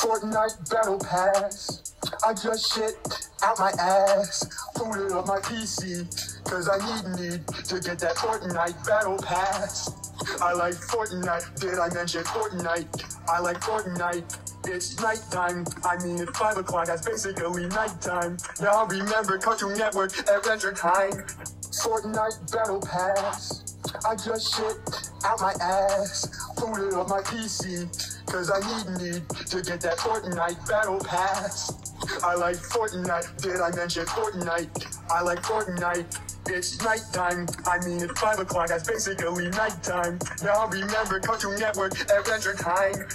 Fortnite Battle Pass. I just shit out my ass, booted up my PC, cause I need need to get that Fortnite Battle Pass. I like Fortnite, did I mention Fortnite? I like Fortnite. It's nighttime, I mean it's 5 o'clock, that's basically nighttime. Y'all remember Cartoon Network Adventure Time? Fortnite Battle Pass. I just shit out my ass, booted up my PC, cause I need need to get that Fortnite Battle Pass. I like Fortnite, did I mention Fortnite? I like Fortnite. It's nighttime, I mean it's 5 o'clock, that's basically nighttime. Y'all remember Cartoon Network Adventure Time?